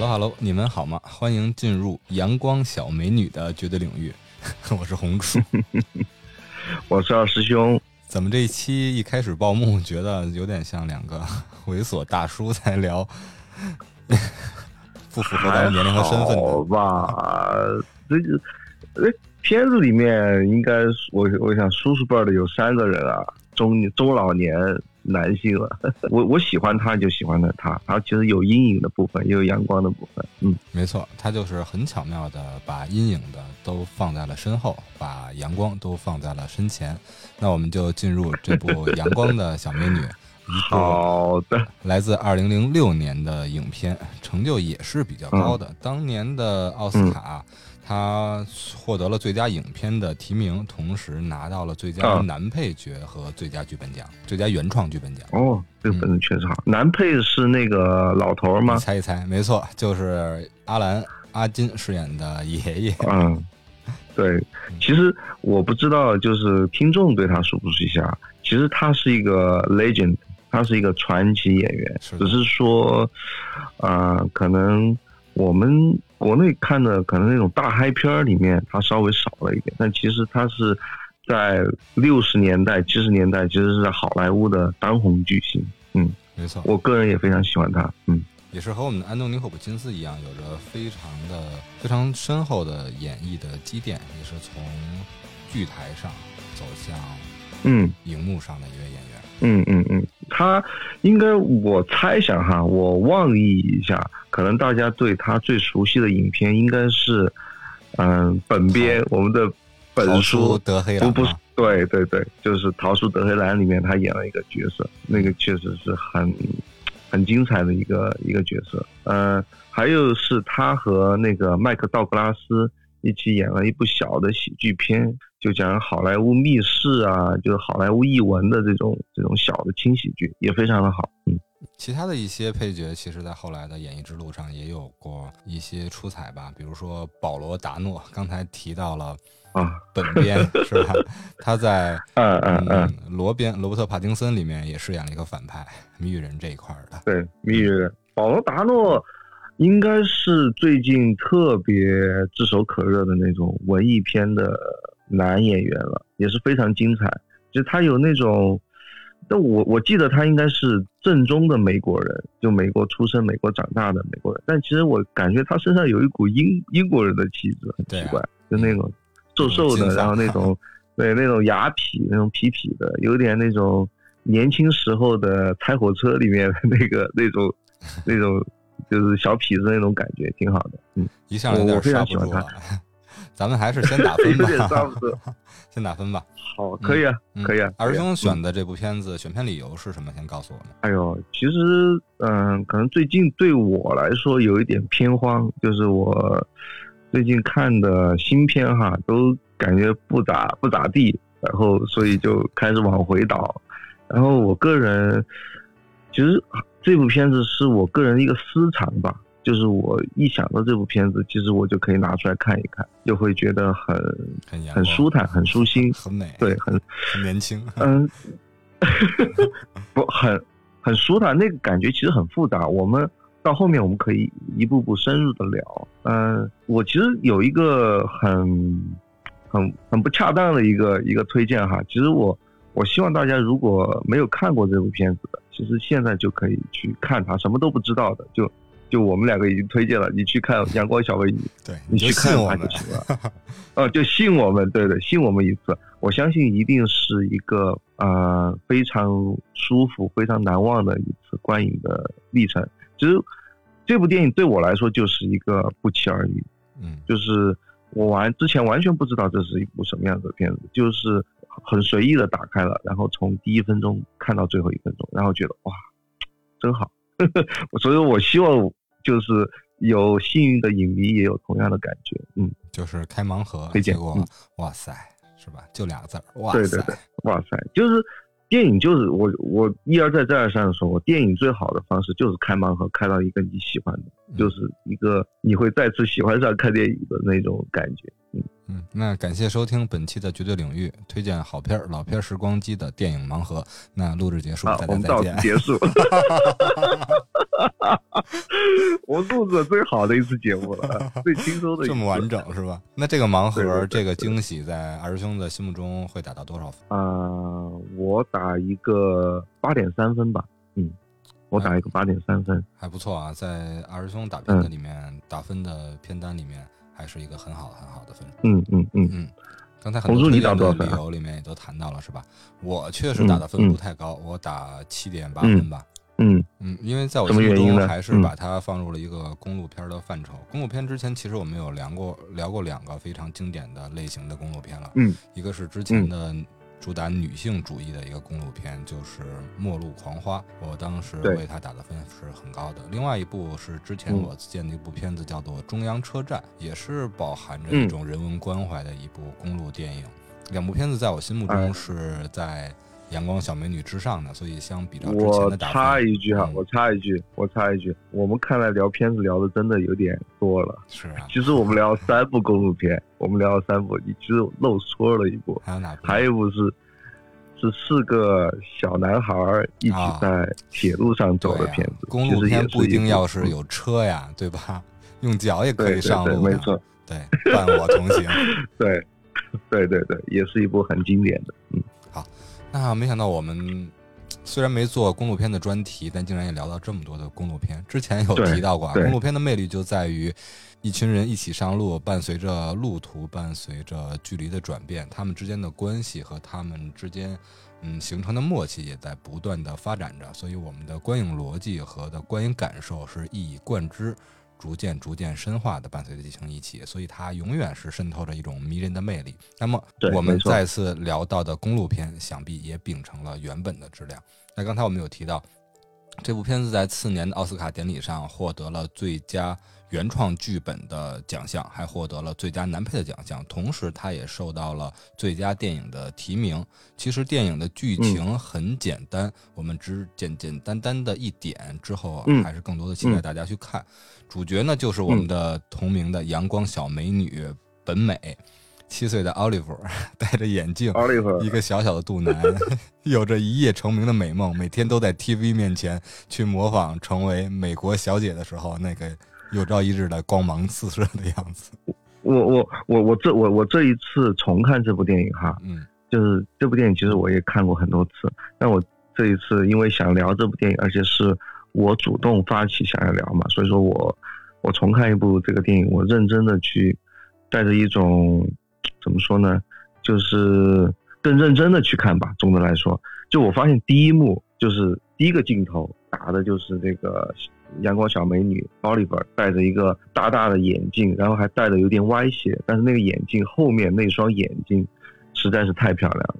Hello Hello，你们好吗？欢迎进入阳光小美女的绝对领域，我是红薯，我是二师兄。怎么这一期一开始报幕，觉得有点像两个 猥琐大叔在聊，不符合咱们年龄和身份好吧？这个，哎，片子里面应该我我想叔叔辈的有三个人啊，中中老年。男性了，我我喜欢他，就喜欢的他。他其实有阴影的部分，也有阳光的部分。嗯，没错，他就是很巧妙的把阴影的都放在了身后，把阳光都放在了身前。那我们就进入这部《阳光的小美女》，好的，来自二零零六年的影片，成就也是比较高的。当年的奥斯卡。他获得了最佳影片的提名，同时拿到了最佳男配角和最佳剧本奖、最佳原创剧本奖。哦，这个本子确实好。男配是那个老头吗？猜一猜，没错，就是阿兰·阿金饰演的爷爷。嗯，对。其实我不知道，就是听众对他熟不熟悉啊？其实他是一个 legend，他是一个传奇演员。只是说，啊，可能我们。国内看的可能那种大嗨片儿里面，它稍微少了一点，但其实它是在六十年代、七十年代，其实是在好莱坞的当红巨星。嗯，没错，我个人也非常喜欢他。嗯，也是和我们的安东尼·霍普金斯一样，有着非常的、非常深厚的演绎的积淀，也是从剧台上走向嗯荧幕上的一位演员。嗯嗯嗯嗯，他应该我猜想哈，我妄议一下，可能大家对他最熟悉的影片应该是，嗯，本编我们的本书德黑兰，不不，对对对，就是《逃出德黑兰》里面他演了一个角色，那个确实是很很精彩的一个一个角色。嗯，还有是他和那个麦克道格拉斯一起演了一部小的喜剧片。就讲好莱坞密室啊，就是好莱坞译文的这种这种小的轻喜剧，也非常的好。嗯，其他的一些配角，其实在后来的演艺之路上也有过一些出彩吧。比如说保罗达诺，刚才提到了啊，本编是吧？他在 嗯嗯嗯罗边罗伯特帕丁森里面也饰演了一个反派谜语人这一块的。对，谜语人保罗达诺应该是最近特别炙手可热的那种文艺片的。男演员了，也是非常精彩。就他有那种，但我我记得他应该是正宗的美国人，就美国出生、美国长大的美国人。但其实我感觉他身上有一股英英国人的气质，很奇怪，就那种瘦瘦的，然后那种 对那种雅痞、那种痞痞的，有点那种年轻时候的《拆火车》里面的那个那种那种就是小痞子那种感觉，挺好的。嗯，一上来我非常喜欢他。咱们还是先打分吧，先打分吧。好，可以啊，可以啊。二师兄选的这部片子，选片理由是什么？先告诉我们。哎呦，其实，嗯，可能最近对我来说有一点偏荒，就是我最近看的新片哈，都感觉不咋不咋地，然后所以就开始往回倒。然后我个人，其实这部片子是我个人一个私藏吧。就是我一想到这部片子，其实我就可以拿出来看一看，就会觉得很很很舒坦，很舒心，很美，对，很很年轻，嗯，不很很舒坦，那个感觉其实很复杂。我们到后面我们可以一步步深入的聊。嗯，我其实有一个很很很不恰当的一个一个推荐哈，其实我我希望大家如果没有看过这部片子的，其实现在就可以去看它，什么都不知道的就。就我们两个已经推荐了，你去看《阳光小美女》，对你去看它就行了。哦，就信我们，对对，信我们一次，我相信一定是一个呃非常舒服、非常难忘的一次观影的历程。其实这部电影对我来说就是一个不期而遇，嗯，就是我完之前完全不知道这是一部什么样的片子，就是很随意的打开了，然后从第一分钟看到最后一分钟，然后觉得哇，真好，所以我希望。就是有幸运的影迷也有同样的感觉，嗯，就是开盲盒，结果哇塞，是吧？就俩字儿，哇塞，对对对，哇塞，就是电影，就是我我一而再再而三的说，我电影最好的方式就是开盲盒，开到一个你喜欢的，就是一个你会再次喜欢上看电影的那种感觉，嗯嗯。那感谢收听本期的绝对领域，推荐好片儿、老片儿时光机的电影盲盒。那录制结束，大家再见。结束。我录制最好的一次节目了，最轻松的。这么完整是吧？那这个盲盒，这个惊喜，在二师兄的心目中会打到多少分？啊，我打一个八点三分吧。嗯，我打一个八点三分，还不错啊。在二师兄打片的里面，打分的片单里面，还是一个很好很好的分数。嗯嗯嗯嗯。刚才很多推荐的理由里面也都谈到了，是吧？我确实打的分不太高，我打七点八分吧。嗯嗯，因为在我心目中还是把它放入了一个公路片的范畴。公路片之前其实我们有聊过聊过两个非常经典的类型的公路片了。嗯，一个是之前的。主打女性主义的一个公路片就是《末路狂花》，我当时为它打的分是很高的。另外一部是之前我见的一部片子，叫做《中央车站》，也是饱含着一种人文关怀的一部公路电影。两部片子在我心目中是在。阳光小美女之上的，所以相比较之前的打，我插一句哈，我插一句，我插一句，我们看来聊片子聊的真的有点多了。是啊，其实我们聊三部公路片，我们聊了三部，你其实漏说了一部，还有哪部？还有一部是是四个小男孩一起在铁路上走的片子。公路片不一定要是有车呀，对吧？用脚也可以上路。没错，对，伴我同行。对，对对对，也是一部很经典的。嗯。那没想到我们虽然没做公路片的专题，但竟然也聊到这么多的公路片。之前有提到过，啊，公路片的魅力就在于一群人一起上路，伴随着路途，伴随着距离的转变，他们之间的关系和他们之间嗯形成的默契也在不断的发展着。所以我们的观影逻辑和的观影感受是一以贯之。逐渐逐渐深化的伴随着剧情一起，所以它永远是渗透着一种迷人的魅力。那么，我们再次聊到的公路片，想必也秉承了原本的质量。那刚才我们有提到，这部片子在次年的奥斯卡典礼上获得了最佳。原创剧本的奖项，还获得了最佳男配的奖项，同时他也受到了最佳电影的提名。其实电影的剧情很简单，我们只简简单单的一点，之后还是更多的期待大家去看。主角呢，就是我们的同名的阳光小美女本美，七岁的 Oliver 戴着眼镜，一个小小的肚腩，有着一夜成名的美梦，每天都在 TV 面前去模仿成为美国小姐的时候那个。有朝一日的光芒四射的样子。我我我我这我我这一次重看这部电影哈，嗯，就是这部电影其实我也看过很多次，但我这一次因为想聊这部电影，而且是我主动发起想要聊嘛，所以说我我重看一部这个电影，我认真的去带着一种怎么说呢，就是更认真的去看吧。总的来说，就我发现第一幕就是第一个镜头打的就是这个。阳光小美女 Oliver 戴着一个大大的眼镜，然后还戴的有点歪斜，但是那个眼镜后面那双眼睛实在是太漂亮了。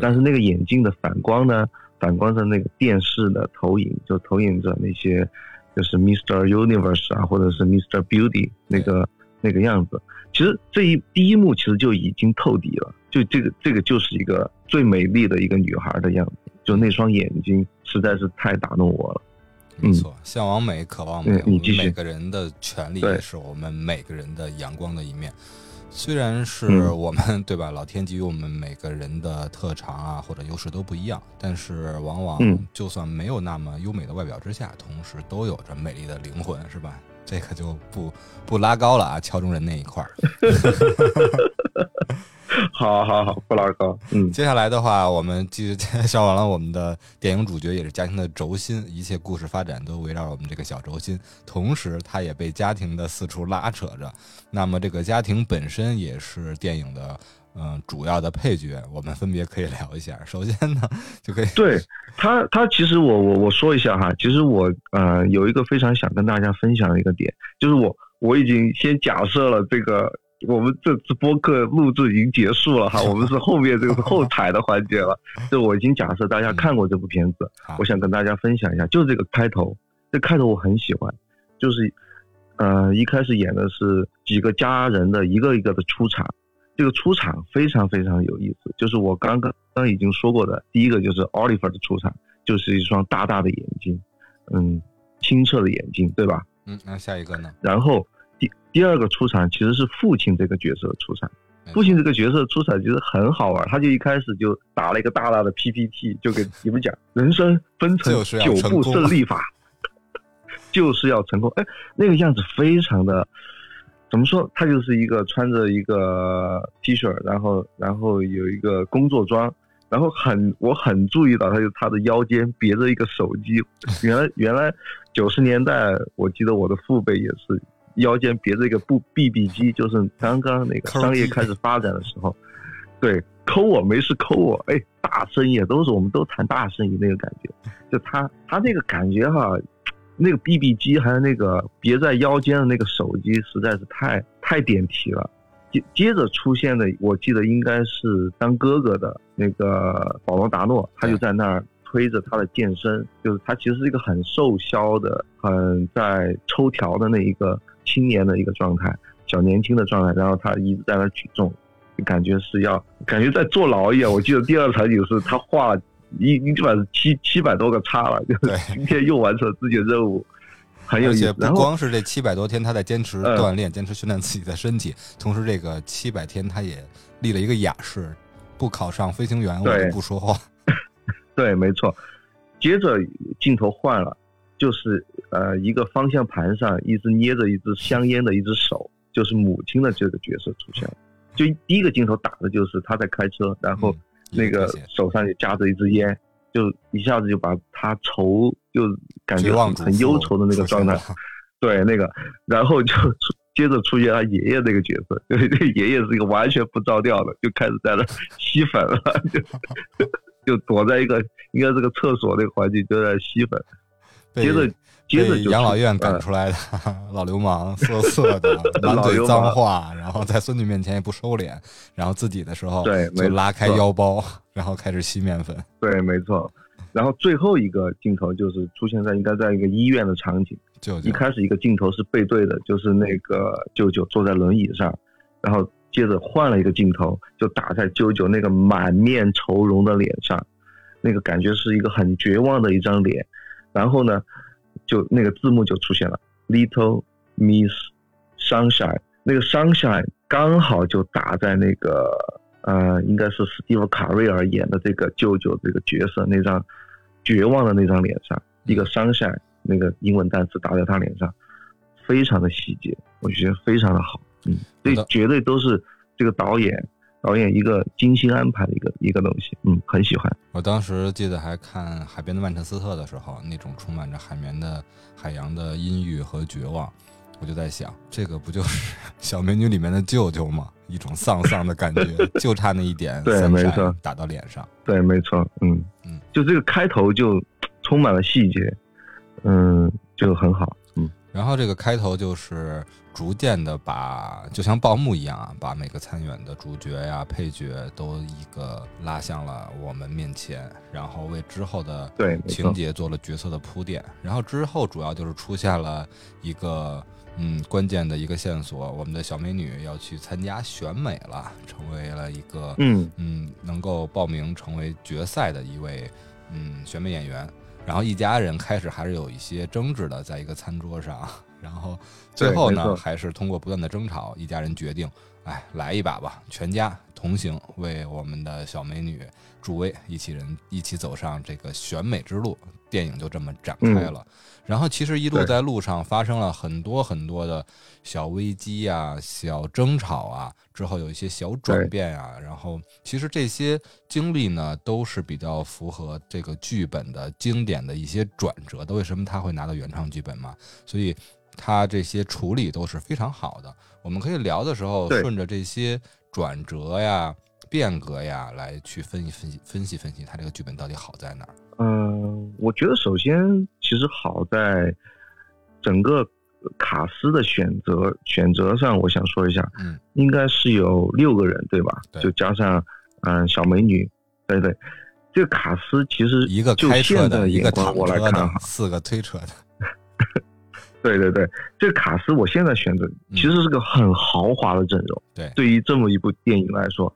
但是那个眼镜的反光呢，反光着那个电视的投影，就投影着那些就是 Mr. Universe 啊，或者是 Mr. Beauty 那个那个样子。其实这一第一幕其实就已经透底了，就这个这个就是一个最美丽的一个女孩的样子，就那双眼睛实在是太打动我了。没错，向往美，渴望美，我们每个人的权利也是我们每个人的阳光的一面。虽然是我们 对吧，老天给予我们每个人的特长啊或者优势都不一样，但是往往就算没有那么优美的外表之下，同时都有着美丽的灵魂，是吧？这个就不不拉高了啊，敲中人那一块儿。好 好好，不拉高。嗯，接下来的话，我们继续介绍完了我们的电影主角，也是家庭的轴心，一切故事发展都围绕我们这个小轴心，同时他也被家庭的四处拉扯着。那么这个家庭本身也是电影的嗯主要的配角，我们分别可以聊一下。首先呢，就可以对他，他其实我我我说一下哈，其实我呃有一个非常想跟大家分享的一个点，就是我我已经先假设了这个。我们这次播客录制已经结束了哈，我们是后面这个是后台的环节了。就我已经假设大家看过这部片子，我想跟大家分享一下，就是这个开头，这开头我很喜欢，就是，呃，一开始演的是几个家人的一个一个的出场，这个出场非常非常有意思，就是我刚刚刚已经说过的，第一个就是 Oliver 的出场，就是一双大大的眼睛，嗯，清澈的眼睛，对吧？嗯，那下一个呢？然后。第第二个出场其实是父亲这个角色出场，父亲这个角色出场其实很好玩，他就一开始就打了一个大大的 PPT，就给你们讲人生分成九步胜利法，就是要成功。哎，那个样子非常的，怎么说？他就是一个穿着一个 T 恤，然后然后有一个工作装，然后很我很注意到，他就他的腰间别着一个手机。原来原来九十年代，我记得我的父辈也是腰间别着一个布 BB 机，就是刚刚那个商业开始发展的时候，对。抠我没事抠我，哎，大生意都是我们都谈大生意那个感觉，就他他那个感觉哈，那个 BB 机还有那个别在腰间的那个手机实在是太太点题了。接接着出现的，我记得应该是当哥哥的那个保罗达诺，他就在那儿推着他的健身，就是他其实是一个很瘦削的、很在抽条的那一个青年的一个状态，小年轻的状态，然后他一直在那举重。感觉是要感觉在坐牢一样。我记得第二场景是他画了一一基本上七七百多个叉了，就是 今天又完成了自己的任务，很有意思。不光是这七百多天他在坚持锻炼、坚持训练自己的身体，同时这个七百天他也立了一个雅誓，不考上飞行员我就不说话。对，没错。接着镜头换了，就是呃一个方向盘上一直捏着一支香烟的一只手，就是母亲的这个角色出现了。就第一个镜头打的就是他在开车，然后那个手上也夹着一支烟，就一下子就把他愁就感觉很忧愁的那个状态，对那个，然后就接着出现他爷爷那个角色，对，那爷爷是一个完全不着调的，就开始在那 吸粉了，就就躲在一个应该是个厕所那个环境就在吸粉，接着。被养老院赶出来的老流氓，色色的，满嘴脏话，然后在孙女面前也不收敛，然后自己的时候对，就拉开腰包，然后开始吸面粉。对，没错。然后最后一个镜头就是出现在应该在一个医院的场景。舅舅一开始一个镜头是背对的，就是那个舅舅坐在轮椅上，然后接着换了一个镜头，就打在舅舅那个满面愁容的脸上，那个感觉是一个很绝望的一张脸。然后呢？就那个字幕就出现了，Little Miss Sunshine，那个 Sunshine 刚好就打在那个呃，应该是史蒂夫卡瑞尔演的这个舅舅这个角色那张绝望的那张脸上，一个 Sunshine 那个英文单词打在他脸上，非常的细节，我觉得非常的好，嗯，这绝对都是这个导演。导演一个精心安排的一个一个东西，嗯，很喜欢。我当时记得还看《海边的曼彻斯特》的时候，那种充满着海绵的海洋的阴郁和绝望，我就在想，这个不就是小美女里面的舅舅吗？一种丧丧的感觉，就差那一点，对，没错，打到脸上，对，没错，嗯嗯，就这个开头就充满了细节，嗯，就很好，嗯。然后这个开头就是逐渐的把，就像报幕一样啊，把每个参演的主角呀、配角都一个拉向了我们面前，然后为之后的情节做了角色的铺垫。然后之后主要就是出现了一个嗯关键的一个线索，我们的小美女要去参加选美了，成为了一个嗯嗯能够报名成为决赛的一位嗯选美演员。然后一家人开始还是有一些争执的，在一个餐桌上，然后最后呢，还是通过不断的争吵，一家人决定，哎，来一把吧，全家同行，为我们的小美女助威，一起人一起走上这个选美之路。电影就这么展开了。然后其实一路在路上发生了很多很多的小危机啊、小争吵啊，之后有一些小转变啊。然后其实这些经历呢，都是比较符合这个剧本的经典的一些转折的。为什么他会拿到原创剧本嘛？所以他这些处理都是非常好的。我们可以聊的时候，顺着这些转折呀、变革呀来去分析分析分析分析，他这个剧本到底好在哪儿。嗯，我觉得首先其实好在整个卡斯的选择选择上，我想说一下，嗯，应该是有六个人对吧？对，就加上嗯小美女，对对，这个卡斯其实一个开车的，一个躺车的，四个推车的，对对对，这个卡斯我现在选择其实是个很豪华的阵容，对，对于这么一部电影来说，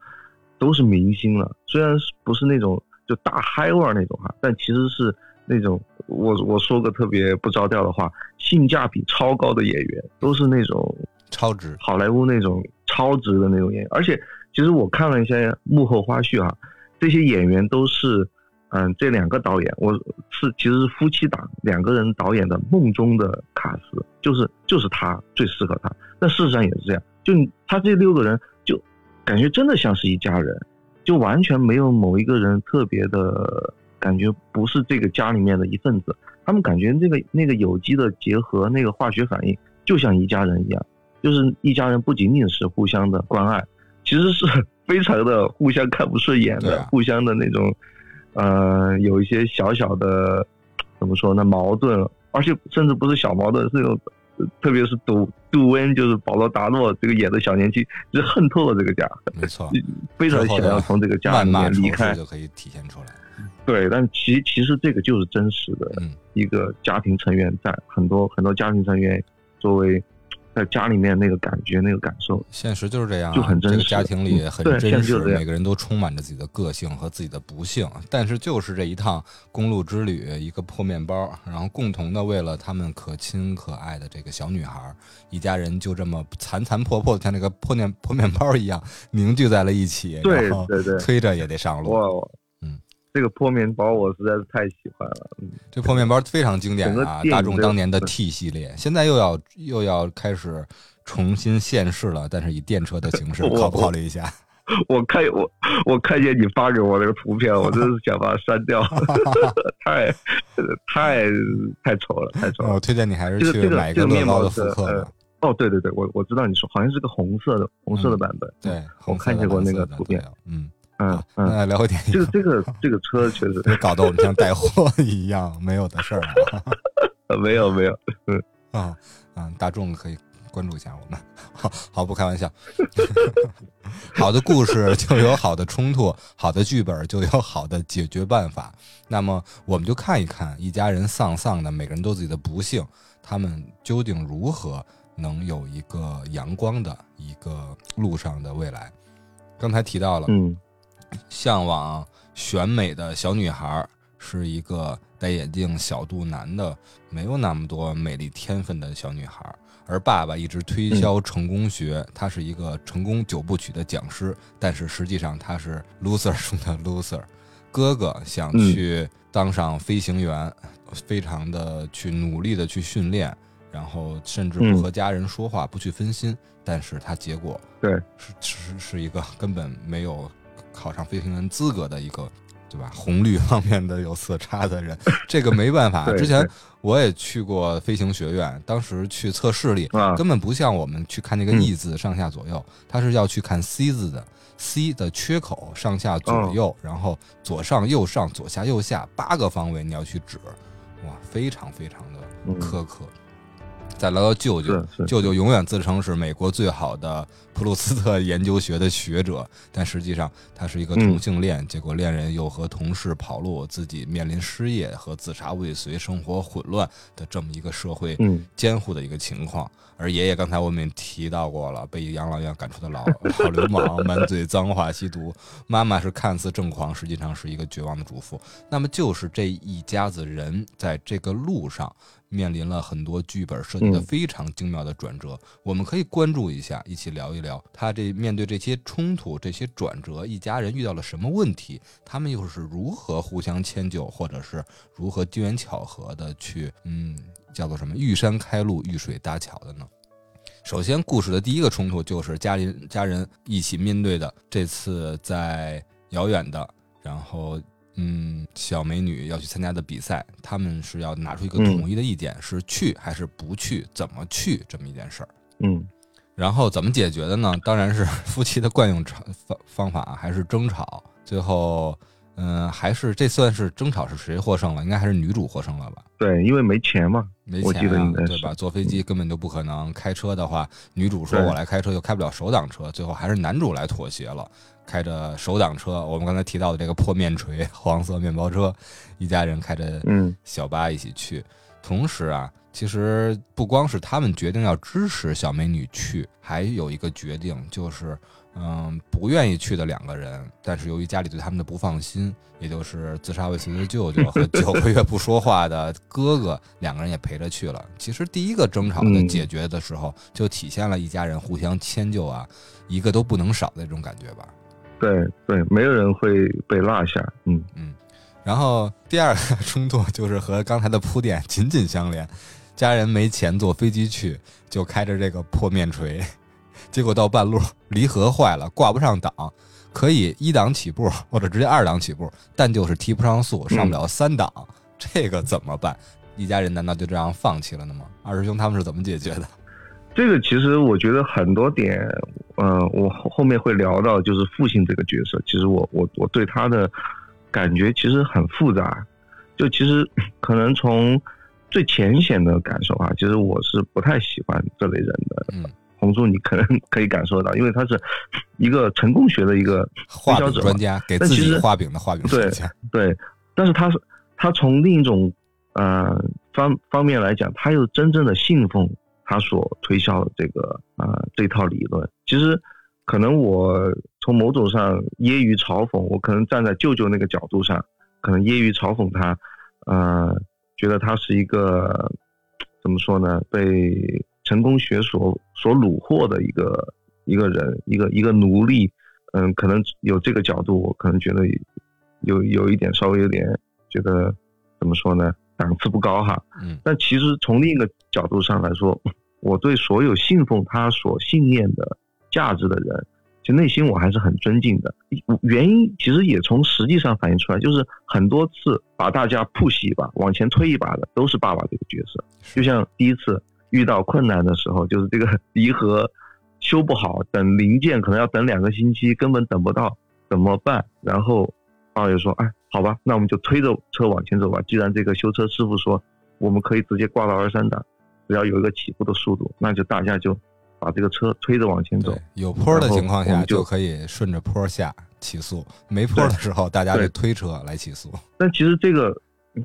都是明星了，虽然是不是那种。就大嗨味儿那种哈，但其实是那种我我说个特别不着调的话，性价比超高的演员，都是那种超值好莱坞那种超值的那种演员。而且其实我看了一些幕后花絮哈，这些演员都是嗯，这两个导演，我是其实是夫妻档，两个人导演的梦中的卡斯，就是就是他最适合他。但事实上也是这样，就他这六个人就感觉真的像是一家人，就完全没有某一个人特别的感觉不是这个家里面的一份子。他们感觉那个那个有机的结合，那个化学反应就像一家人一样，就是一家人不仅仅是互相的关爱，其实是 非常的互相看不顺眼的，互相的那种。呃，有一些小小的，怎么说呢？矛盾，而且甚至不是小矛盾，是那种，特别是杜杜温，就是保罗达诺这个演的小年轻，就恨透了这个家，没错，非常想要从这个家里面离开，就可以体现出来。对，但其其实这个就是真实的一个家庭成员，在很多很多家庭成员作为。在家里面那个感觉，那个感受，现实就是这样，就很真实。这个家庭里很真实，每个人都充满着自己的个性和自己的不幸。但是就是这一趟公路之旅，一个破面包，然后共同的为了他们可亲可爱的这个小女孩，一家人就这么残残破破的，像那个破面破面包一样凝聚在了一起。对对对，推着也得上路。这个破面包我实在是太喜欢了，嗯，这破面包非常经典啊，大众当年的 T 系列，现在又要又要开始重新现世了，但是以电车的形式，考不考虑一下？我看我我看见你发给我那个图片，我真是想把它删掉，太太太丑了，太丑了。我推荐你还是去买一个乐高的复刻的。哦，对对对，我我知道你说好像是个红色的红色的版本，对，我看见过那个图片，嗯。嗯嗯，那聊回电影。这个这个这个车确实 搞得我们像带货一样，没有的事儿啊。没有没有，嗯啊嗯，大众可以关注一下我们。好，好不开玩笑。好的故事就有好的冲突，好的剧本就有好的解决办法。那么我们就看一看一家人丧丧的，每个人都自己的不幸，他们究竟如何能有一个阳光的一个路上的未来？刚才提到了，嗯。向往选美的小女孩是一个戴眼镜、小肚腩的，没有那么多美丽天分的小女孩。而爸爸一直推销成功学，他是一个成功九部曲的讲师，但是实际上他是 loser 中的 loser。哥哥想去当上飞行员，非常的去努力的去训练，然后甚至不和家人说话，不去分心，但是他结果对是是是一个根本没有。考上飞行员资格的一个，对吧？红绿方面的有色差的人，这个没办法。之前我也去过飞行学院，当时去测视力，根本不像我们去看那个 E 字上下左右，他是要去看 C 字的，C 的缺口上下左右，然后左上右上左下右下八个方位你要去指，哇，非常非常的苛刻。再聊聊舅舅，舅舅永远自称是美国最好的普鲁斯特研究学的学者，但实际上他是一个同性恋，结果恋人又和同事跑路，自己面临失业和自杀未遂，生活混乱的这么一个社会监护的一个情况。而爷爷刚才我们也提到过了，被养老院赶出的老 老流氓，满嘴脏话，吸毒。妈妈是看似正狂，实际上是一个绝望的主妇。那么就是这一家子人在这个路上。面临了很多剧本设计的非常精妙的转折，我们可以关注一下，一起聊一聊他这面对这些冲突、这些转折，一家人遇到了什么问题，他们又是如何互相迁就，或者是如何机缘巧合的去，嗯，叫做什么“遇山开路，遇水搭桥”的呢？首先，故事的第一个冲突就是家里家人一起面对的这次在遥远的，然后。嗯，小美女要去参加的比赛，他们是要拿出一个统一的意见，是去还是不去，怎么去这么一件事儿。嗯，然后怎么解决的呢？当然是 夫妻的惯用方方法，还是争吵。最后，嗯，还是这算是争吵是谁获胜了？应该还是女主获胜了吧？对，因为没钱嘛，没钱啊，对吧？坐飞机根本就不可能。开车的话，女主说我来开车又开不了手挡车，最后还是男主来妥协了。开着手挡车，我们刚才提到的这个破面锤黄色面包车，一家人开着嗯小巴一起去。同时啊，其实不光是他们决定要支持小美女去，还有一个决定就是，嗯，不愿意去的两个人，但是由于家里对他们的不放心，也就是自杀未遂的舅舅和九个月不说话的哥哥，两个人也陪着去了。其实第一个争吵的解决的时候，就体现了一家人互相迁就啊，一个都不能少的这种感觉吧。对对，没有人会被落下。嗯嗯，然后第二个冲突就是和刚才的铺垫紧紧相连，家人没钱坐飞机去，就开着这个破面锤，结果到半路 离合坏了，挂不上档，可以一档起步 或者直接二档起步，但就是提不上速，上不了三档，这个怎么办？一家人难道就这样放弃了呢吗？二师兄他们是怎么解决的？这个其实我觉得很多点，嗯，我后面会聊到，就是父亲这个角色，其实我我我对他的感觉其实很复杂，就其实可能从最浅显的感受啊，其实我是不太喜欢这类人的。嗯，红叔你可能可以感受到，因为他是一个成功学的一个画饼专家，给自己画饼的画饼专家。对，但是他是他从另一种呃方方面来讲，他又真正的信奉。他所推销的这个啊这套理论，其实可能我从某种上揶揄嘲讽，我可能站在舅舅那个角度上，可能揶揄嘲讽他，呃，觉得他是一个怎么说呢？被成功学所所虏获的一个一个人，一个一个奴隶，嗯，可能有这个角度，我可能觉得有有一点稍微有点觉得怎么说呢？档次不高哈，嗯，但其实从另一个角度上来说，我对所有信奉他所信念的价值的人，其实内心我还是很尊敬的。原因其实也从实际上反映出来，就是很多次把大家 push 一把、往前推一把的，都是爸爸这个角色。就像第一次遇到困难的时候，就是这个离合修不好，等零件可能要等两个星期，根本等不到，怎么办？然后爸爸就说：“哎。”好吧，那我们就推着车往前走吧。既然这个修车师傅说我们可以直接挂到二三档，只要有一个起步的速度，那就大家就把这个车推着往前走。有坡的情况下就可以顺着坡下起速，没坡的时候大家就推车来起速。但其实这个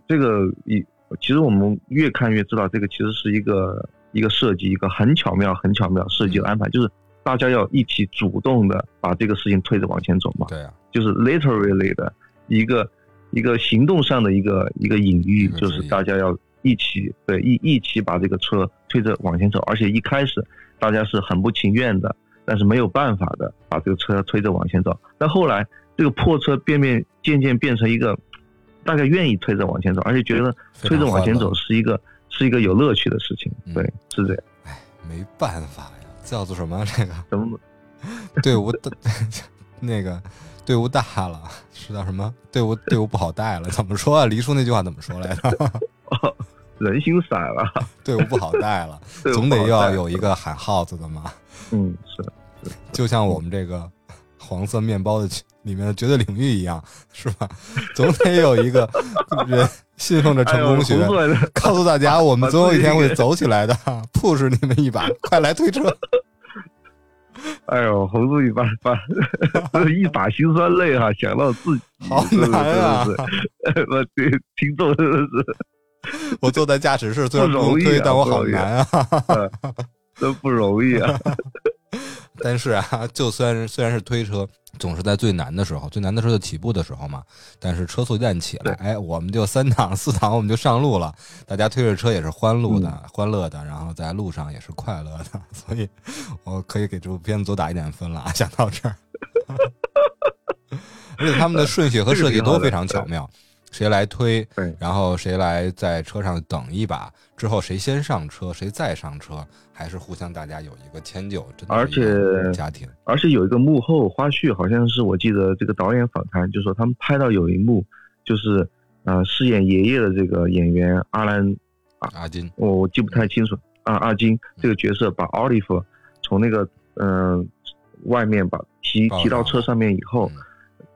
这个一，其实我们越看越知道，这个其实是一个一个设计，一个很巧妙、很巧妙设计的安排，就是大家要一起主动的把这个事情推着往前走嘛。对啊，就是 literally 的一个。一个行动上的一个一个隐喻，就是大家要一起对一一起把这个车推着往前走，而且一开始大家是很不情愿的，但是没有办法的把这个车推着往前走。但后来这个破车变变渐渐变成一个大概愿意推着往前走，而且觉得推着往前走是一个是一个有乐趣的事情。对，是这样。哎，没办法呀，叫做什么这个？怎么？队伍大 那个。队伍大了，是叫什么？队伍队伍不好带了，怎么说啊？黎叔那句话怎么说来着？人心散了，队伍不好带了，总得要有一个喊号子的嘛。嗯，是，就像我们这个黄色面包的里面的绝对领域一样，是吧？总得有一个人信奉着成功学，告诉大家我们总有一天会走起来的，push 你们一把，快来推车。哎呦，红叔一把把一把辛酸泪哈，想到自己，好难啊！我对听众真的是，我坐在驾驶室，不容易，但我好难啊，真不容易啊。但是啊，就算虽然是推车，总是在最难的时候，最难的时候就起步的时候嘛。但是车速一旦起来，哎，我们就三档 四档，我们就上路了。大家推着车也是欢乐的，欢乐的，然后在路上也是快乐的。所以，我可以给这部片子多打一点分了。想到这儿，而且他们的顺序和设计都非常巧妙。谁来推？然后谁来在车上等一把？之后谁先上车，谁再上车？还是互相大家有一个迁就，而且家庭，而且有一个幕后花絮，好像是我记得这个导演访谈就说他们拍到有一幕，就是呃饰演爷爷的这个演员阿兰阿金，我我记不太清楚啊阿金这个角色把奥利弗从那个嗯外面把提提到车上面以后，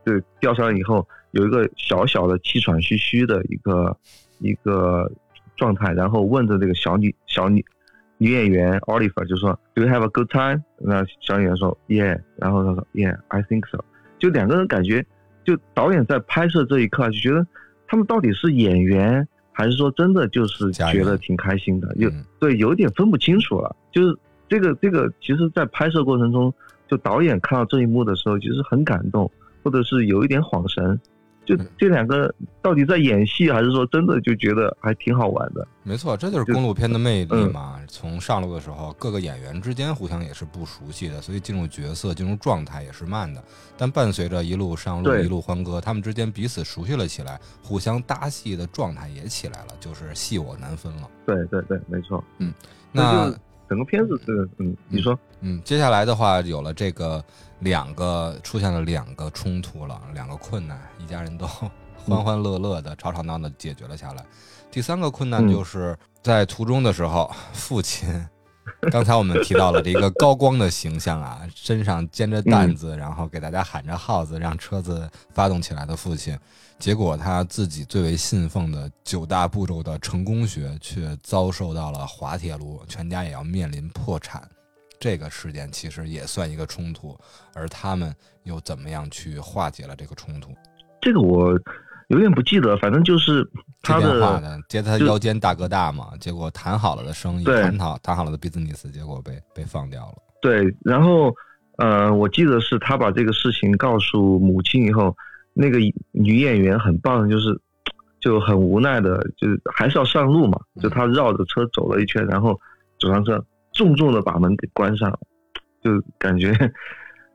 对吊上来以后。有一个小小的气喘吁吁的一个一个状态，然后问着这个小女小女女演员 Oliver 就说 Do you have a good time？那小演员说 Yeah，然后他说 Yeah，I think so。就两个人感觉，就导演在拍摄这一刻就觉得他们到底是演员还是说真的就是觉得挺开心的，有对有点分不清楚了。就是这个这个，其实，在拍摄过程中，就导演看到这一幕的时候，其实很感动，或者是有一点恍神。就这两个到底在演戏，还是说真的就觉得还挺好玩的？没错，这就是公路片的魅力嘛。从上路的时候，各个演员之间互相也是不熟悉的，所以进入角色、进入状态也是慢的。但伴随着一路上路、一路欢歌，他们之间彼此熟悉了起来，互相搭戏的状态也起来了，就是戏我难分了。对对对，没错。嗯，那整个片子是嗯，你说嗯，接下来的话有了这个两个出现了两个冲突了，两个困难，一家人都 欢欢乐乐的、吵吵闹闹解决了下来。第三个困难就是在途中的时候，父亲，刚才我们提到了这个高光的形象啊，身上肩着担子，然后给大家喊着号子，让车子发动起来的父亲，结果他自己最为信奉的九大步骤的成功学，却遭受到了滑铁卢，全家也要面临破产。这个事件其实也算一个冲突，而他们又怎么样去化解了这个冲突？这个我。有点不记得，反正就是他的接他腰间大哥大嘛，结果谈好了的生意，谈好谈好了的 business，结果被被放掉了。对，然后呃，我记得是他把这个事情告诉母亲以后，那个女演员很棒，就是就很无奈的，就是还是要上路嘛，就他绕着车走了一圈，然后走上车，重重的把门给关上，就感觉，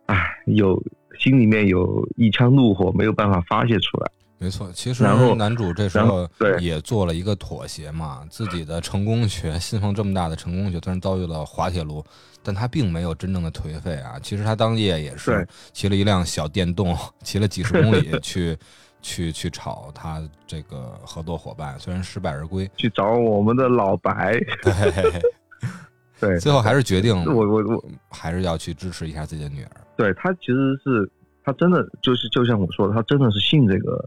唉，有心里面有一腔怒火没有办法发泄出来。没错，其实男主这时候也做了一个妥协嘛，自己的成功学，信奉这么大的成功学，虽然遭遇了滑铁卢，但他并没有真正的颓废啊。其实他当夜也是骑了一辆小电动，骑了几十公里 去去去找他这个合作伙伴，虽然失败而归，去找我们的老白。对 对，最后还是决定我我我还是要去支持一下自己的女儿。对他其实是。他真的就是就像我说的，他真的是信这个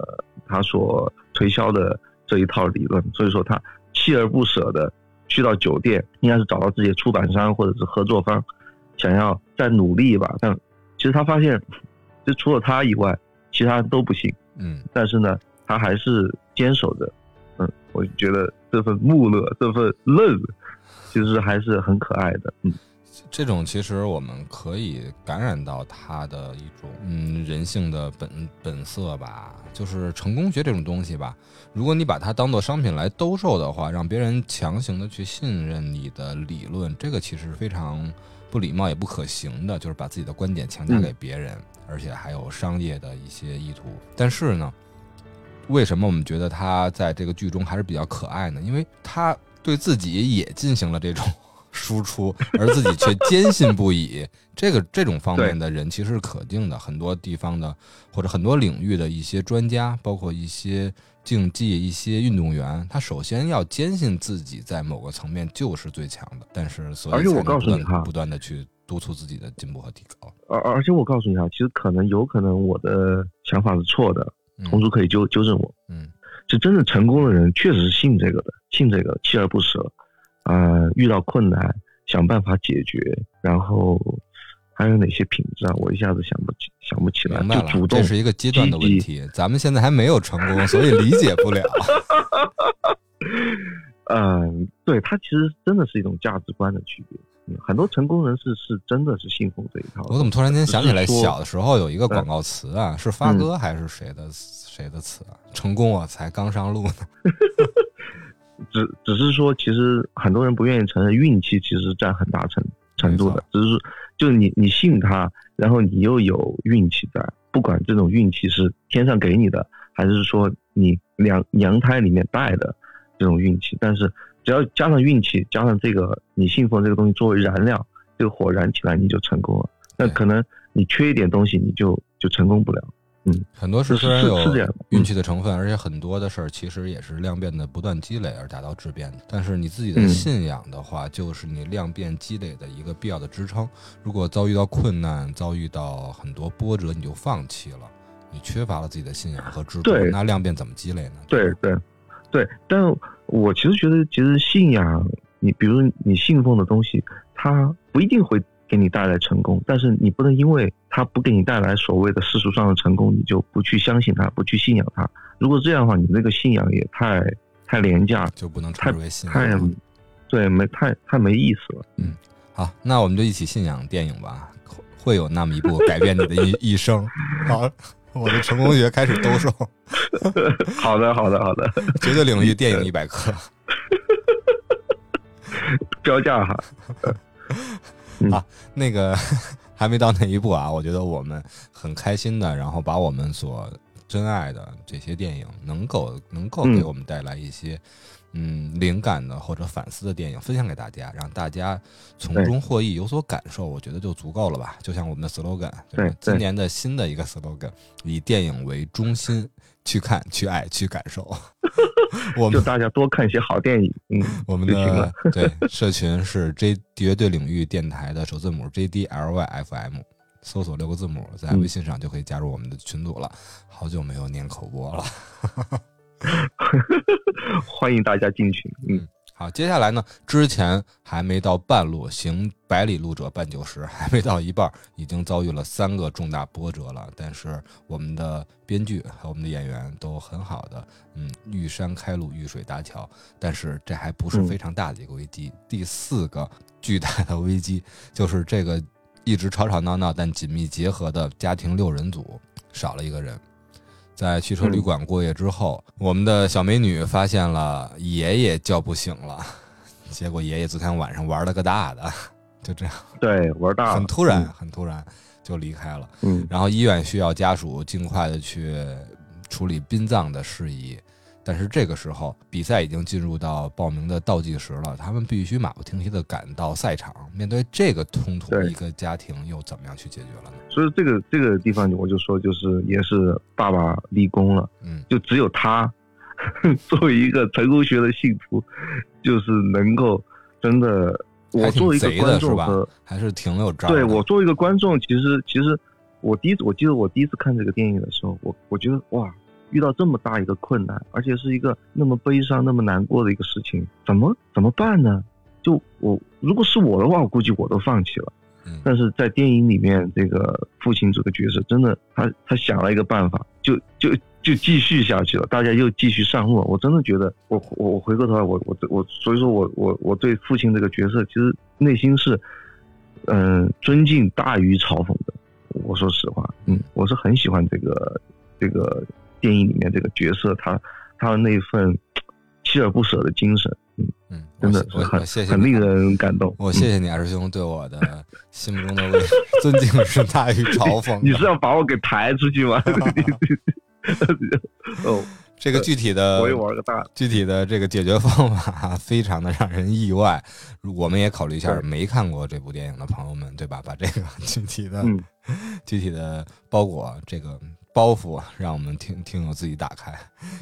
他所推销的这一套理论，所以说他锲而不舍的去到酒店，应该是找到自己的出版商或者是合作方，想要再努力一把。但其实他发现，就除了他以外，其他人都不行。嗯，但是呢，他还是坚守着。嗯，我觉得这份木讷，这份愣，其实还是很可爱的。嗯。这种其实我们可以感染到他的一种嗯人性的本本色吧，就是成功学这种东西吧。如果你把它当做商品来兜售的话，让别人强行的去信任你的理论，这个其实是非常不礼貌也不可行的，就是把自己的观点强加给别人，而且还有商业的一些意图。但是呢，为什么我们觉得他在这个剧中还是比较可爱呢？因为他对自己也进行了这种。输出，而自己却坚信不疑，这个这种方面的人其实是可敬的。很多地方的或者很多领域的一些专家，包括一些竞技、一些运动员，他首先要坚信自己在某个层面就是最强的。但是，所以而且我告诉你哈，不断的去督促自己的进步和提高。而而且我告诉你哈，其实可能有可能我的想法是错的，同时可以纠纠正我。嗯，就真正成功的人确实是信这个的，信这个，锲而不舍。呃，遇到困难想办法解决，然后还有哪些品质啊？我一下子想不起想不起来。就主动，这是一个阶段的问题。咱们现在还没有成功，所以理解不了。嗯，对它其实真的是一种价值观的区别。很多成功人士是真的是信奉这一套。我怎么突然间想起来，小的时候有一个广告词啊，是发哥还是谁的谁的词啊？成功我才刚上路呢。只只是说，其实很多人不愿意承认，运气其实占很大程程度的。只是就你你信他，然后你又有运气在，不管这种运气是天上给你的，还是说你娘娘胎里面带的这种运气，但是只要加上运气，加上这个你信奉这个东西作为燃料，这个火燃起来，你就成功了。那可能你缺一点东西，你就就成功不了。嗯，很多事虽然有运气的成分，而且很多的事儿其实也是量变的不断积累而达到质变的。但是你自己的信仰的话，就是你量变积累的一个必要的支撑。如果遭遇到困难，遭遇到很多波折，你就放弃了，你缺乏了自己的信仰和支撑，那量变怎么积累呢？对对对，但我其实觉得，其实信仰，你比如你信奉的东西，它不一定会。给你带来成功，但是你不能因为他不给你带来所谓的世俗上的成功，你就不去相信他，不去信仰他。如果这样的话，你那个信仰也太太廉价，就不能称之为信仰。太对，没太太没意思了。嗯，好，那我们就一起信仰电影吧，会有那么一部改变你的一 一生。好，我的成功学开始兜售。好的，好的，好的。绝对领域电影一百克，标价哈。啊，那个 还没到那一步啊。我觉得我们很开心的，然后把我们所珍爱的这些电影，能够能够给我们带来一些。嗯，灵感的或者反思的电影分享给大家，让大家从中获益、有所感受，我觉得就足够了吧。就像我们的 slogan，对，今年的新的一个 slogan，以电影为中心去看、去爱、去感受。我们就大家多看一些好电影。嗯，我们的对社群是 J 绝对领域电台的首字母 J D L Y F M，搜索六个字母，在微信上就可以加入我们的群组了。好久没有念口播了。欢迎大家进群。嗯，好，接下来呢，之前还没到半路，行百里路者半九十，还没到一半，已经遭遇了三个重大波折了。但是我们的编剧和我们的演员都很好的，嗯，遇山开路，遇水搭桥。但是这还不是非常大的一个危机。第四个巨大的危机就是这个一直吵吵闹闹但紧密结合的家庭六人组少了一个人。在汽车旅馆过夜之后，我们的小美女发现了爷爷叫不醒了，结果爷爷昨天晚上玩了个大的，就这样，对，玩大了，很突然，很突然就离开了。嗯，然后医院需要家属尽快的去处理殡葬的事宜。但是这个时候，比赛已经进入到报名的倒计时了，他们必须马不停蹄的赶到赛场。面对这个冲突，一个家庭又怎么样去解决了呢？所以这个这个地方，我就说，就是也是爸爸立功了。嗯，就只有他 作为一个成功学的信徒，就是能够真的，我作为一个观众和还是挺有招。对我作为一个观众，其实其实我第一次，我记得我第一次看这个电影的时候，我我觉得哇。遇到这么大一个困难，而且是一个那么悲伤、那么难过的一个事情，怎么怎么办呢？就我如果是我的话，我估计我都放弃了。但是在电影里面，这个父亲这个角色真的，他他想了一个办法，就就就继续下去了。大家又继续上路。我真的觉得，我我我回过头来，我我我，所以说我我我对父亲这个角色，其实内心是嗯尊敬大于嘲讽的。我说实话，嗯，我是很喜欢这个这个。电影里面这个角色，他他的那份 锲而不舍的精神，嗯嗯，真的很很令人感动。我谢谢你二师兄对我的心目中的尊敬是大于嘲讽。你是要把我给抬出去吗？哦，这个具体的我也玩个大，具体的这个解决方法非常的让人意外。我们也考虑一下没看过这部电影的朋友们，对吧？把这个 具体的具体的包裹这个。包袱让我们听听友自己打开，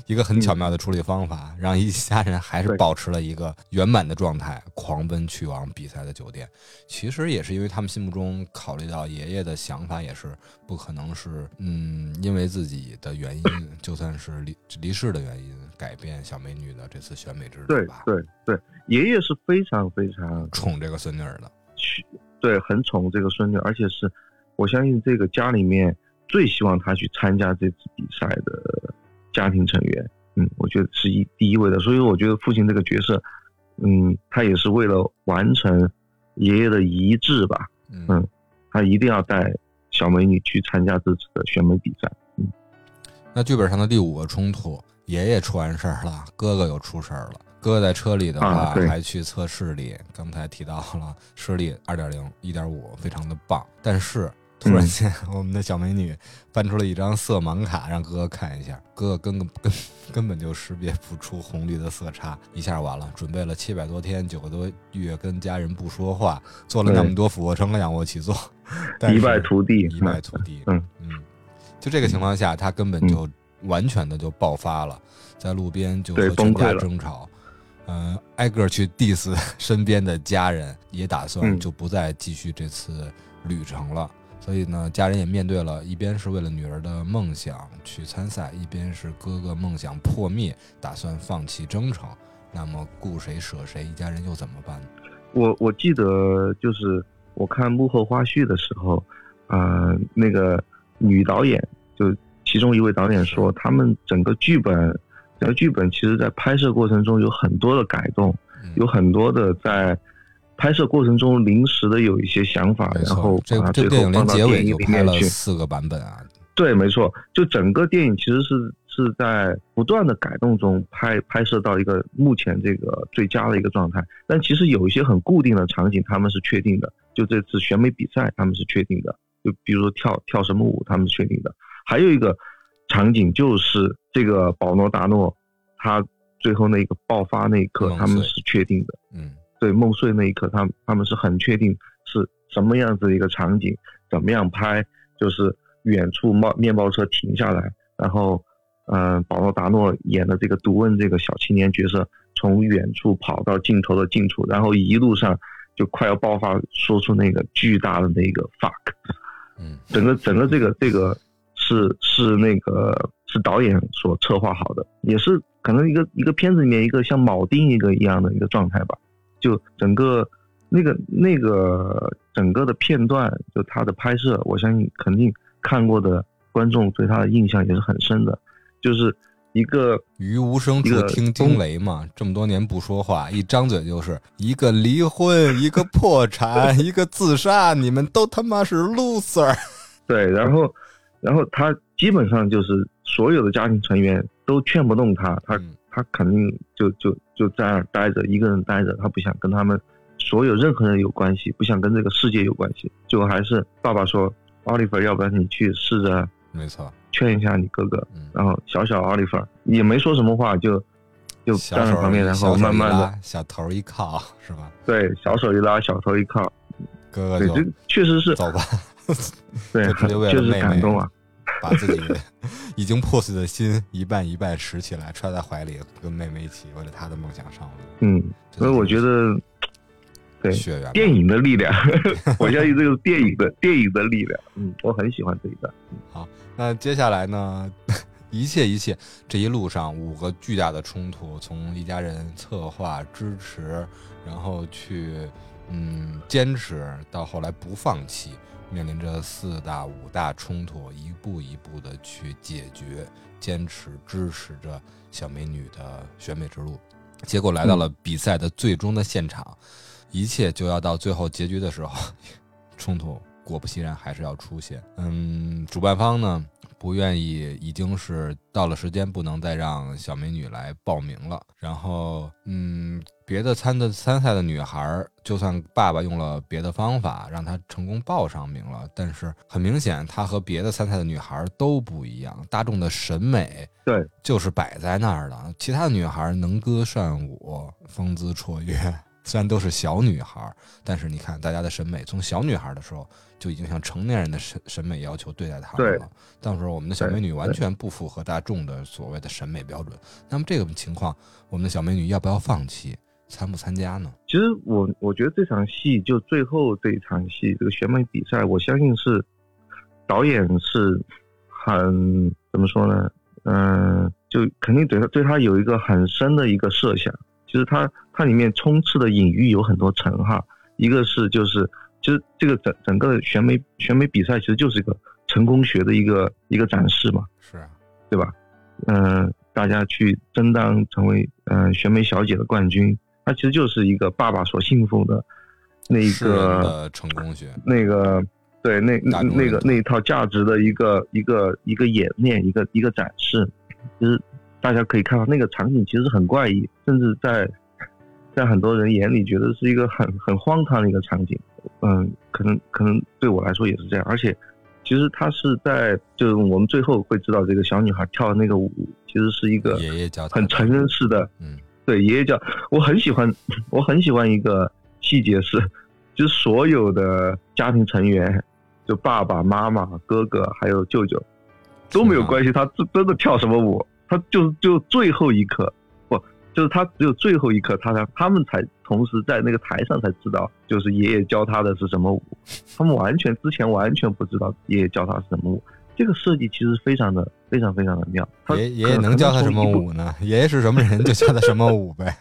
一个很巧妙的处理方法，让一家人还是保持了一个圆满的状态，狂奔去往比赛的酒店。其实也是因为他们心目中考虑到爷爷的想法，也是不可能是嗯，因为自己的原因，就算是离离世的原因，改变小美女的这次选美之旅吧。对对对，爷爷是非常非常宠这个孙女儿的，去对很宠这个孙女，而且是我相信这个家里面。最希望他去参加这次比赛的家庭成员，嗯，我觉得是一第一位的。所以我觉得父亲这个角色，嗯，他也是为了完成爷爷的遗志吧，嗯，他一定要带小美女去参加这次的选美比赛。嗯，那剧本上的第五个冲突，爷爷出完事儿了，哥哥又出事儿了。哥哥在车里的话还去测视力，刚才提到了视力二点零、一点五，非常的棒，但是。突然间，我们的小美女翻出了一张色盲卡，让哥哥看一下。哥哥根根根根本就识别不出红绿的色差，一下完了。准备了七百多天，九个多月，跟家人不说话，做了那么多俯卧撑和仰卧起坐，一败涂地，一败涂地。嗯嗯，就这个情况下，他根本就完全的就爆发了，在路边就和全家争吵，嗯，挨个去 diss 身边的家人，也打算就不再继续这次旅程了。所以呢，家人也面对了一边是为了女儿的梦想去参赛，一边是哥哥梦想破灭，打算放弃征程。那么顾谁舍谁，一家人又怎么办？我我记得就是我看幕后花絮的时候，呃，那个女导演就其中一位导演说，他们整个剧本，整个剧本其实在拍摄过程中有很多的改动，有很多的在。拍摄过程中临时的有一些想法，然后这这电影连结尾就拍了四个版本啊。对，没错，就整个电影其实是是在不断的改动中拍拍摄到一个目前这个最佳的一个状态。但其实有一些很固定的场景，他们是确定的。就这次选美比赛，他们是确定的。就比如说跳跳什么舞，他们是确定的。还有一个场景就是这个保罗达诺，他最后那个爆发那一刻，他们是确定的。嗯，对，梦碎那一刻，他他们是很确定是什么样子的一个场景，怎么样拍，就是。远处冒面包车停下来，然后，嗯，保罗达诺演的这个独问这个小青年角色，从远处跑到镜头的近处，然后一路上就快要爆发，说出那个巨大的那个 fuck，嗯，整个整个这个这个是是那个是导演所策划好的，也是可能一个一个片子里面一个像铆钉一个一样的一个状态吧，就整个那个那个整个的片段，就他的拍摄，我相信肯定。看过的观众对他的印象也是很深的，就是一个于无声处听惊雷嘛，这么多年不说话，一张嘴就是一个离婚，一个破产，一个自杀，你们都他妈是 loser。对，然后，然后他基本上就是所有的家庭成员都劝不动他，他他肯定就就就在那儿待着，一个人待着，他不想跟他们所有任何人有关系，不想跟这个世界有关系，就还是爸爸说。奥利弗，要不然你去试着，没错，劝一下你哥哥。然后小小奥利弗也没说什么话，就就站在旁边，然后慢慢的小头一靠，是吧？对，小手一拉，小头一靠，哥哥就确实是走吧。对，确实感动啊，把自己 已经破碎的心一半一半拾起来，揣在怀里，跟妹妹一起为了她的梦想上路。嗯，所以我觉得。对，电影的力量，我相信这个电影的电影的力量。嗯，我很喜欢这一段。好，那接下来呢？一切一切，这一路上五个巨大的冲突，从一家人策划支持，然后去嗯坚持，到后来不放弃，面临着四大五大冲突，一步一步的去解决，坚持支持着小美女的选美之路，结果来到了比赛的最终的现场。一切就要到最后结局的时候，冲突果不其然还是要出现。嗯，主办方呢不愿意，已经是到了时间不能再让小美女来报名了。然后，嗯，别的参的参赛的女孩，就算爸爸用了别的方法让她成功报上名了，但是很明显，她和别的参赛的女孩都不一样。大众的审美对就是摆在那儿的，其他的女孩能歌善舞，风姿绰约。虽然都是小女孩，但是你看，大家的审美从小女孩的时候就已经像成年人的审审美要求对待他们了。到时候我们的小美女完全不符合大众的所谓的审美标准。那么这个情况，我们的小美女要不要放弃，参不参加呢？其实我我觉得这场戏就最后这一场戏，这个选美比赛，我相信是导演是很怎么说呢？嗯，就肯定对他对他有一个很深的一个设想。其实它它里面充斥的隐喻有很多层哈，一个是就是其实这个整整个选美选美比赛其实就是一个成功学的一个一个展示嘛，是啊，对吧？嗯，大家去争当成为嗯选美小姐的冠军，它其实就是一个爸爸所信奉的那一个成功学，那个对那那那个那一套价值的一个一个一个演练，一个一个展示，其实。大家可以看到那个场景其实很怪异，甚至在在很多人眼里觉得是一个很很荒唐的一个场景。嗯，可能可能对我来说也是这样。而且，其实他是在就是我们最后会知道这个小女孩跳的那个舞，其实是一个爷爷教很成人式的。嗯，对，爷爷教。我很喜欢，我很喜欢一个细节是，就是所有的家庭成员，就爸爸妈妈、哥哥还有舅舅都没有关系，他真真的跳什么舞。他就就最后一刻，不，就是他只有最后一刻，他才他们才同时在那个台上才知道，就是爷爷教他的是什么舞，他们完全之前完全不知道爷爷教他是什么舞。这个设计其实非常的非常非常的妙。爷爷爷能教他什么舞呢？爷爷是什么人就教他什么舞呗。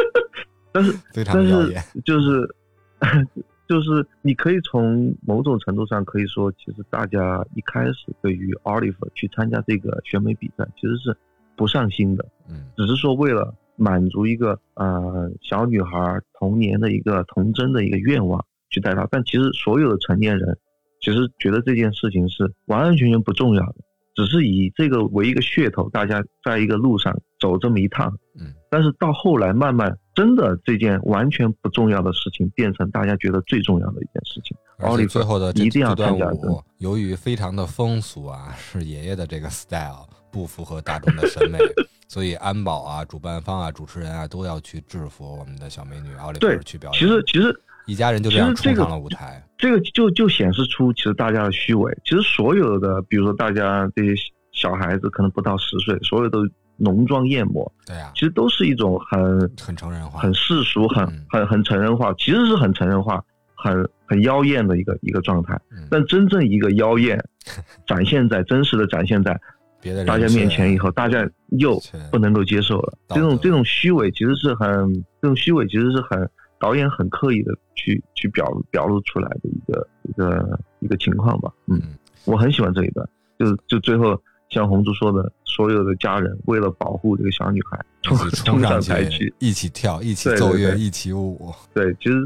但是 非常妙眼，就是。就是你可以从某种程度上可以说，其实大家一开始对于 Oliver 去参加这个选美比赛，其实是不上心的，嗯，只是说为了满足一个呃小女孩童年的一个童真的一个愿望去带她，但其实所有的成年人其实觉得这件事情是完完全全不重要的，只是以这个为一个噱头，大家在一个路上走这么一趟。嗯，但是到后来慢慢，真的这件完全不重要的事情，变成大家觉得最重要的一件事情。奥利最后的一定要这段参加舞，由于非常的风俗啊，是爷爷的这个 style 不符合大众的审美，所以安保啊、主办方啊、主持人啊都要去制服我们的小美女奥利弗对去表演。其实其实一家人就这样冲上了舞台。这个就就显示出其实大家的虚伪。其实所有的，比如说大家这些小孩子可能不到十岁，所有都浓妆艳抹，对啊、其实都是一种很很成人化，很世俗、很嗯很很成人化，其实是很成人化、很很妖艳的一个一个状态。嗯但真正一个妖艳 展现在真实的展现在别的人大家面前以后，大家又不能够接受了。这种这种虚伪其实是很，这种虚伪其实是很导演很刻意的去去表表露出来的一个一个一个情况吧。嗯，嗯我很喜欢这一段，就就最后像红珠说的，所有的家人为了保护这个小女孩，冲冲上上台去。一起跳，一起奏乐，一起舞。对，其实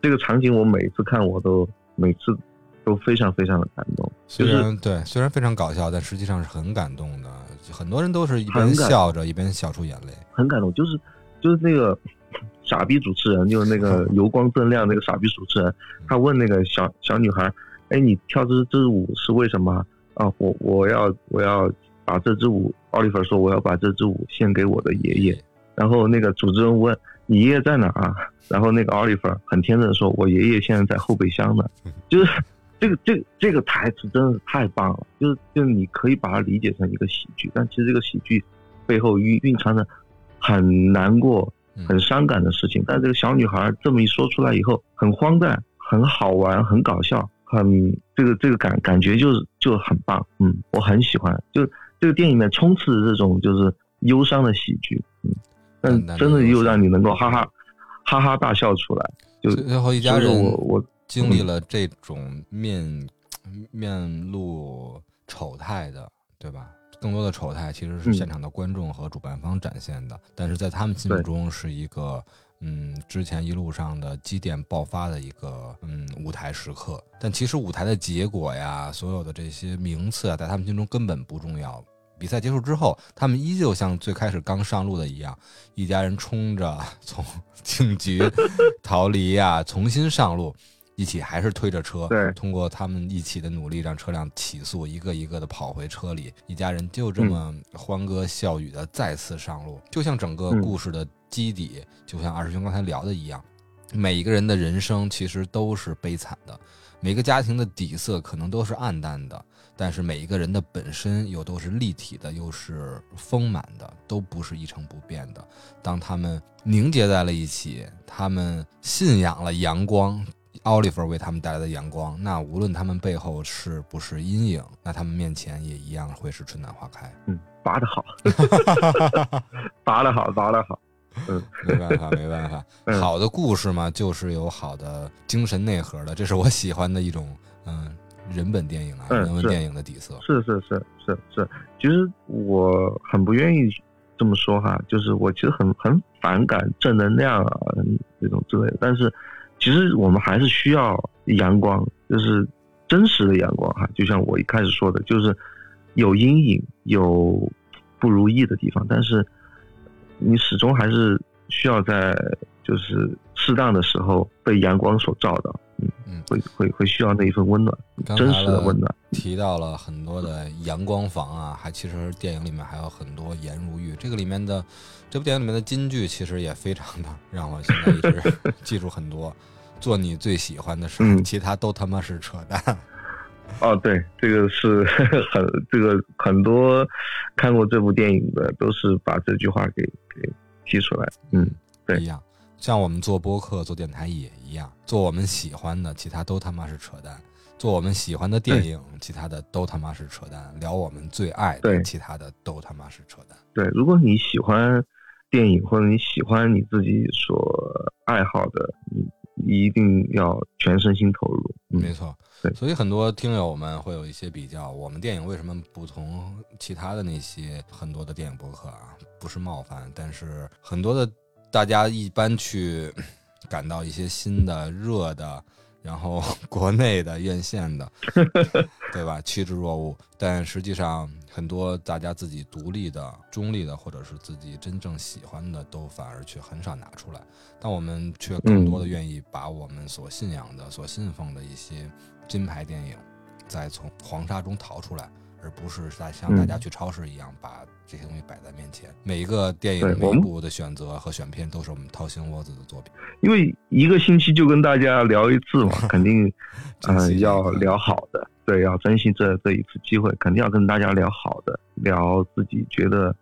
这个场景我每次看我都每次都非常非常的感动。虽就是然对，虽然非常搞笑，但实际上是很感动的。很多人都是一边笑着一边笑出眼泪。很感动，就是就是那个傻逼主持人，就是那个 油光锃亮那个傻逼主持人，他问那个小小女孩，哎，你跳这这支舞是为什么啊？我我要我要把这支舞，奥利弗说我要把这支舞献给我的爷爷。然后那个主持人问你爷爷在哪儿啊？然后那个奥利弗很天真的说，我爷爷现在在后备箱呢。就是这个这个这个台词真的是太棒了，就是就是你可以把它理解成一个喜剧，但其实这个喜剧背后蕴蕴藏着很难过、嗯很伤感的事情。但这个小女孩这么一说出来以后，很荒诞、很好玩、很搞笑，很这个这个感感觉就是就很棒。嗯，我很喜欢，就这个电影里面充斥着这种就是忧伤的喜剧，嗯，但真的又让你能够哈哈哈哈大笑出来。就最后一家人我我经历了这种面 面露丑态的，对吧？更多的丑态其实是嗯现场的观众和主办方展现的，但是在他们心目中是一个嗯之前一路上的积淀爆发的一个嗯舞台时刻。但其实舞台的结果呀，所有的这些名次啊，在他们心中根本不重要。比赛结束之后，他们依旧像最开始刚上路的一样，一家人冲着从 警局逃离呀、重新上路，一起还是推着车，对通过他们一起的努力，让车辆起速，一个一个的跑回车里，一家人就这么欢歌笑语的再次上路，就像整个嗯故事的基底，就像二师兄刚才聊的一样，每一个人的人生其实都是悲惨的，每个家庭的底色可能都是暗淡的。但是每一个人的本身又都是立体的，又是丰满的，都不是一成不变的。当他们凝结在了一起，他们信仰了阳光，奥利弗为他们带来的阳光，那无论他们背后是不是阴影，那他们面前也一样会是春暖花开。嗯，拔得好，拔得好，拔得好。嗯，没办法，没办法，嗯。好的故事嘛，就是有好的精神内核的，这是我喜欢的一种嗯人本电影啊，嗯人文电影的底色。是是是是是，其实我很不愿意这么说哈，就是我其实很很反感正能量啊这种之类的，但是其实我们还是需要阳光，就是真实的阳光哈，就像我一开始说的，就是有阴影有不如意的地方，但是你始终还是需要在就是适当的时候被阳光所照到，嗯嗯会会会需要那一份温暖，真实的温暖。提到了很多的阳光房啊，还其实电影里面还有很多颜如玉。这个里面的这部电影里面的金句其实也非常的让我现在一直记住很多。做你最喜欢的事，嗯其他都他妈是扯淡。哦，对，这个是很这个很多看过这部电影的都是把这句话给给提出来。嗯，对一样。像我们做播客、做电台也一样，做我们喜欢的，其他都他妈是扯淡；做我们喜欢的电影，其他的都他妈是扯淡；聊我们最爱的，其他的都他妈是扯淡。对，如果你喜欢电影或者你喜欢你自己所爱好的，你你一定要全身心投入。嗯没，错对，所以很多听友们会有一些比较，我们电影为什么不同其他的那些很多的电影博客啊？不是冒犯，但是很多的大家一般去感到一些新的、热的，然后 国内的院线的，对吧？趋之若鹜。但实际上，很多大家自己独立的、中立的，或者是自己真正喜欢的，都反而却很少拿出来。但我们却更多的愿意把我们所信仰的、所信奉的一些金牌电影，再从黄沙中逃出来，而不是在像大家去超市一样把。这些东西摆在面前，每一个电影每一部的选择和选片都是我们掏心窝子的作品。因为一个星期就跟大家聊一次嘛，肯定嗯要聊好的，对，要珍惜这这一次机会，肯定要跟大家聊好的，聊自己觉得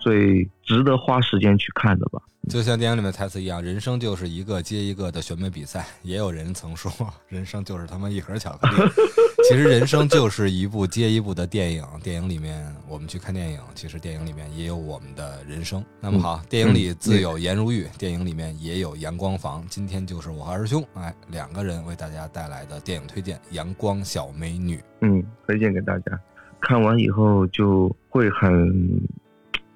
最值得花时间去看的吧。就像电影里面台词一样，人生就是一个接一个的选美比赛。也有人曾说，人生就是他妈一盒巧克力。其实人生就是一部接一部的电影。电影里面我们去看电影，其实电影里面也有我们的人生。那么好，电影里自有颜如玉，电影里面也有阳光房。今天就是我和二师兄，哎，两个人为大家带来的电影推荐《阳光小美女》。嗯，推荐给大家，看完以后就会很。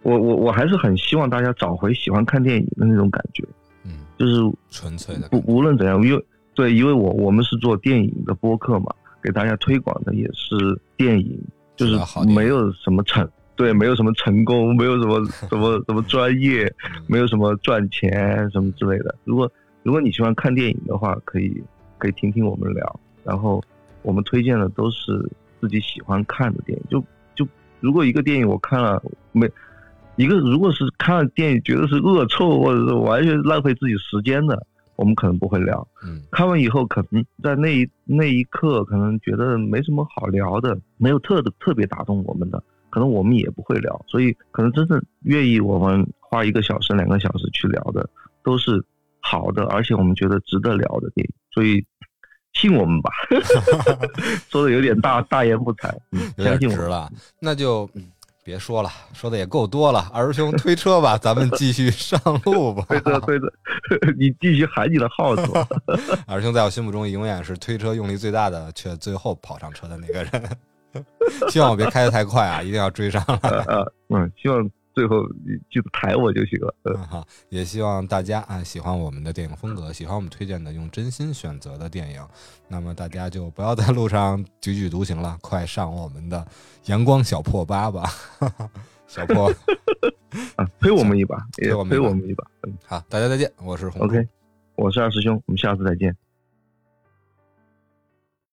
我我我还是很希望大家找回喜欢看电影的那种感觉，嗯，就是纯粹的。不无论怎样，因为对，因为我我们是做电影的播客嘛，给大家推广的也是电影，就是没有什么成，对，没有什么成功，没有什么 什么什么专业，没有什么赚钱什么之类的。如果如果你喜欢看电影的话，可以可以听听我们聊，然后我们推荐的都是自己喜欢看的电影。就就如果一个电影我看了没。一个如果是看电影觉得是恶臭或者是完全浪费自己时间的，我们可能不会聊。嗯，看完以后可能在那一那一刻可能觉得没什么好聊的，没有特特别打动我们的，可能我们也不会聊。所以可能真正愿意我们花一个小时两个小时去聊的，都是好的，而且我们觉得值得聊的电影。所以信我们吧 说的有点大大言不惭，相信我了，那就。别说了，说的也够多了。二师兄推车吧，咱们继续上路吧。推车推车，你继续喊你的号子。二师兄在我心目中永远是推车用力最大的，却最后跑上车的那个人。希望我别开的太快啊，一定要追上了。嗯，希望。最后记得抬我就行了。嗯好，也希望大家啊喜欢我们的电影风格，喜欢我们推荐的用真心选择的电影。那么大家就不要在路上踽踽独行了，快上我们的阳光小破吧吧，小破 啊，推我们一把，推我们一把。嗯，好，大家再见，我是红 OK，我是二师兄，我们下次再见。